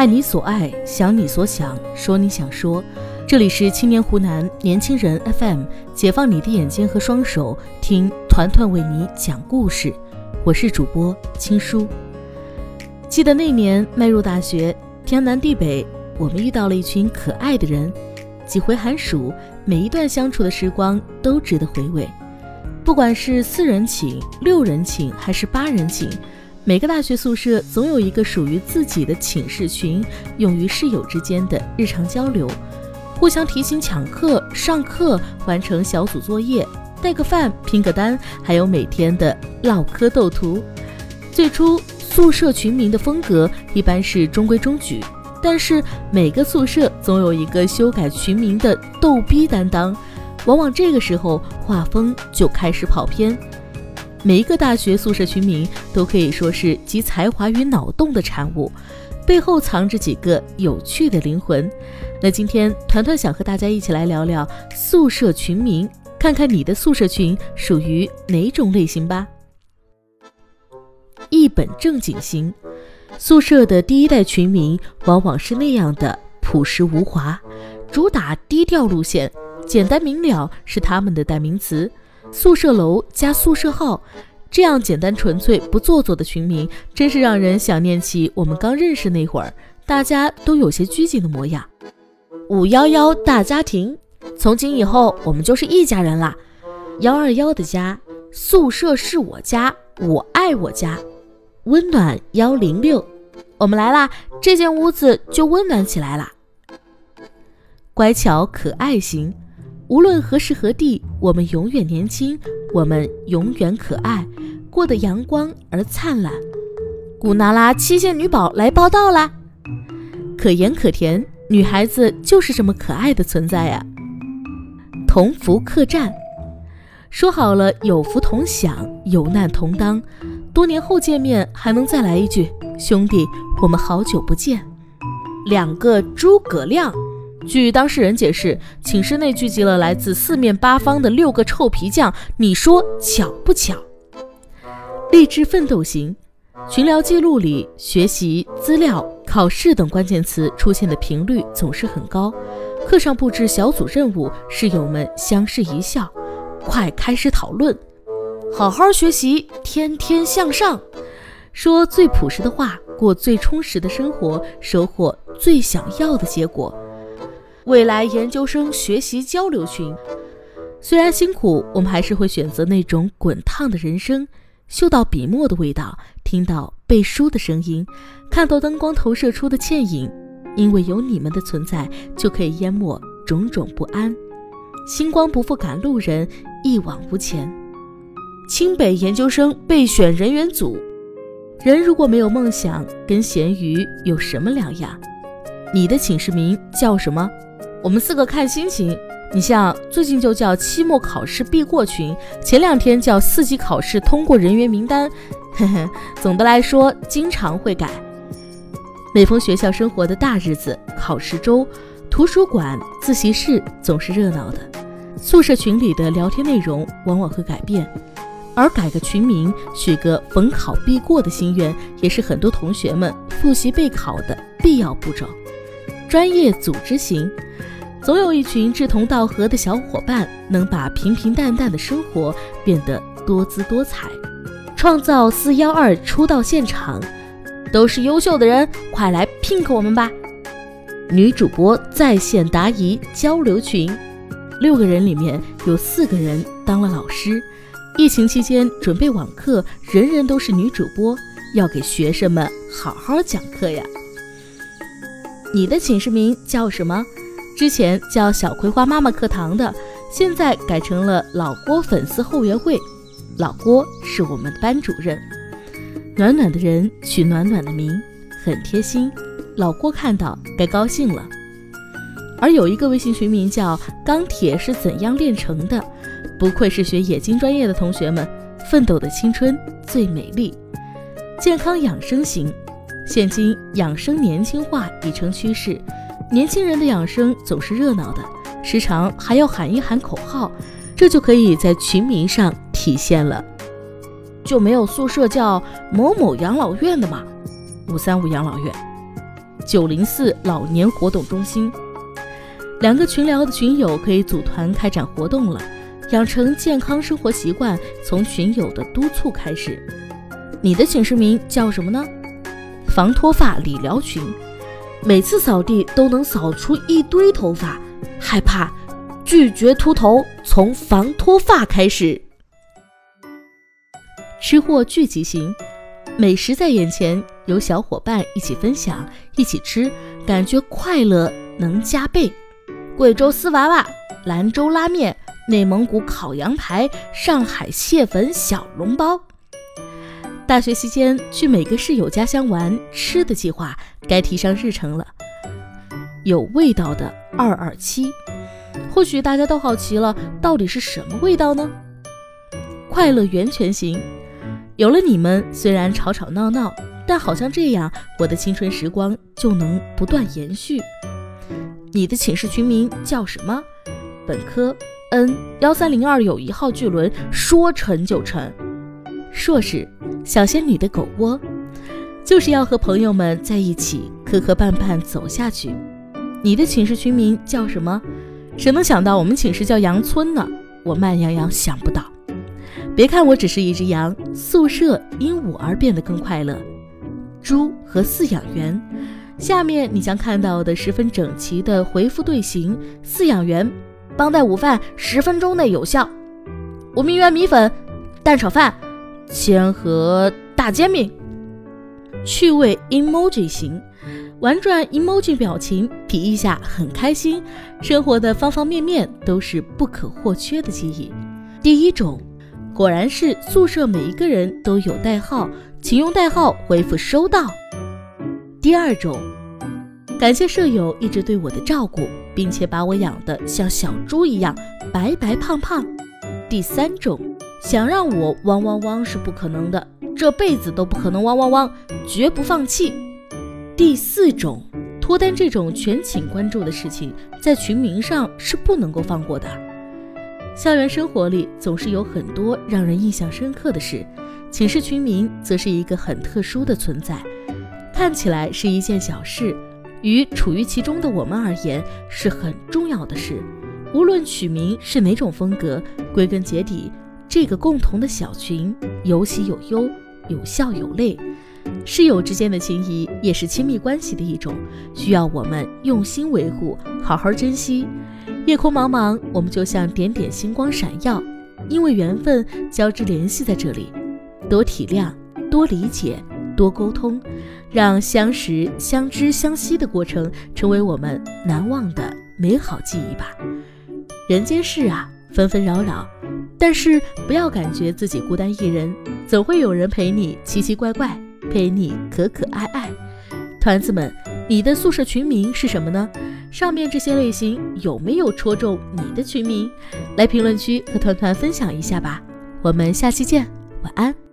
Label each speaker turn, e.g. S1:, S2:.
S1: 爱你所爱，想你所想，说你想说。这里是青年湖南年轻人 FM，解放你的眼睛和双手，听团团为你讲故事。我是主播青叔。记得那年迈入大学，天南地北，我们遇到了一群可爱的人。几回寒暑，每一段相处的时光都值得回味。不管是四人寝、六人寝还是八人寝。每个大学宿舍总有一个属于自己的寝室群，用于室友之间的日常交流，互相提醒抢课、上课、完成小组作业、带个饭、拼个单，还有每天的唠嗑斗图。最初宿舍群名的风格一般是中规中矩，但是每个宿舍总有一个修改群名的逗逼担当，往往这个时候画风就开始跑偏。每一个大学宿舍群名都可以说是集才华与脑洞的产物，背后藏着几个有趣的灵魂。那今天团团想和大家一起来聊聊宿舍群名，看看你的宿舍群属于哪种类型吧。一本正经型，宿舍的第一代群名往往是那样的朴实无华，主打低调路线，简单明了是他们的代名词。宿舍楼加宿舍号，这样简单纯粹不做作的群名，真是让人想念起我们刚认识那会儿，大家都有些拘谨的模样。五幺幺大家庭，从今以后我们就是一家人啦。幺二幺的家，宿舍是我家，我爱我家。温暖幺零六，我们来啦，这间屋子就温暖起来啦。乖巧可爱型。无论何时何地，我们永远年轻，我们永远可爱，过得阳光而灿烂。古娜拉七仙女宝来报道啦！可盐可甜，女孩子就是这么可爱的存在呀。同福客栈，说好了有福同享，有难同当。多年后见面，还能再来一句兄弟，我们好久不见。两个诸葛亮。据当事人解释，寝室内聚集了来自四面八方的六个臭皮匠，你说巧不巧？励志奋斗型群聊记录里，学习、资料、考试等关键词出现的频率总是很高。课上布置小组任务，室友们相视一笑，快开始讨论，好好学习，天天向上，说最朴实的话，过最充实的生活，收获最想要的结果。未来研究生学习交流群，虽然辛苦，我们还是会选择那种滚烫的人生，嗅到笔墨的味道，听到背书的声音，看到灯光投射出的倩影。因为有你们的存在，就可以淹没种种不安。星光不负赶路人，一往无前。清北研究生备选人员组，人如果没有梦想，跟咸鱼有什么两样？你的寝室名叫什么？我们四个看心情，你像最近就叫期末考试必过群，前两天叫四级考试通过人员名单。嘿嘿，总的来说经常会改。每逢学校生活的大日子，考试周，图书馆、自习室总是热闹的。宿舍群里的聊天内容往往会改变，而改个群名，许个逢考必过的心愿，也是很多同学们复习备考的必要步骤。专业组织型。总有一群志同道合的小伙伴，能把平平淡淡的生活变得多姿多彩，创造四幺二出道现场，都是优秀的人，快来 pink 我们吧！女主播在线答疑交流群，六个人里面有四个人当了老师，疫情期间准备网课，人人都是女主播，要给学生们好好讲课呀。你的寝室名叫什么？之前叫小葵花妈妈课堂的，现在改成了老郭粉丝后援会。老郭是我们的班主任。暖暖的人取暖暖的名，很贴心。老郭看到该高兴了。而有一个微信群名叫“钢铁是怎样炼成的”，不愧是学冶金专业的同学们，奋斗的青春最美丽。健康养生型，现今养生年轻化已成趋势。年轻人的养生总是热闹的，时常还要喊一喊口号，这就可以在群名上体现了。就没有宿舍叫某某养老院的吗？五三五养老院。九零四老年活动中心。两个群聊的群友可以组团开展活动了，养成健康生活习惯从群友的督促开始。你的寝室名叫什么呢？防脱发理疗群，每次扫地都能扫出一堆头发，害怕，拒绝秃头，从防脱发开始。吃货聚集型，美食在眼前，有小伙伴一起分享，一起吃，感觉快乐能加倍。贵州丝娃娃，兰州拉面，内蒙古烤羊排，上海蟹粉小笼包。大学期间去每个室友家乡玩吃的计划该提上日程了。有味道的二二七，或许大家都好奇了，到底是什么味道呢？快乐源泉型，有了你们，虽然吵吵闹闹，但好像这样，我的青春时光就能不断延续。你的寝室群名叫什么？本科 N 幺三零二有一号巨轮，说沉就沉。硕士。小仙女的狗窝，就是要和朋友们在一起磕磕绊绊走下去。你的寝室群名叫什么？谁能想到我们寝室叫羊村呢？我慢羊羊想不到。别看我只是一只羊，宿舍因我而变得更快乐。猪和饲养员，下面你将看到的十分整齐的回复队形。饲养员，帮带午饭十分钟内有效。我名媛米粉，蛋炒饭。千和大煎饼，趣味 emoji 型，玩转 emoji 表情，比一下很开心。生活的方方面面都是不可或缺的记忆。第一种，果然是宿舍每一个人都有代号，请用代号回复收到。第二种，感谢舍友一直对我的照顾，并且把我养得像小猪一样白白胖胖。第三种。想让我汪汪汪是不可能的，这辈子都不可能汪汪汪，绝不放弃。第四种，脱单这种全寝关注的事情，在群名上是不能够放过的。校园生活里总是有很多让人印象深刻的事，寝室群名则是一个很特殊的存在。看起来是一件小事，于处于其中的我们而言是很重要的事。无论取名是哪种风格，归根结底。这个共同的小群，有喜有忧，有笑有泪。室友之间的情谊也是亲密关系的一种，需要我们用心维护，好好珍惜。夜空茫茫，我们就像点点星光闪耀，因为缘分交织联系在这里。多体谅，多理解，多沟通，让相识、相知、相惜的过程成为我们难忘的美好记忆吧。人间事啊，纷纷扰扰。但是不要感觉自己孤单一人，总会有人陪你奇奇怪怪，陪你可可爱爱。团子们，你的宿舍群名是什么呢？上面这些类型有没有戳中你的群名？来评论区和团团分享一下吧。我们下期见，晚安。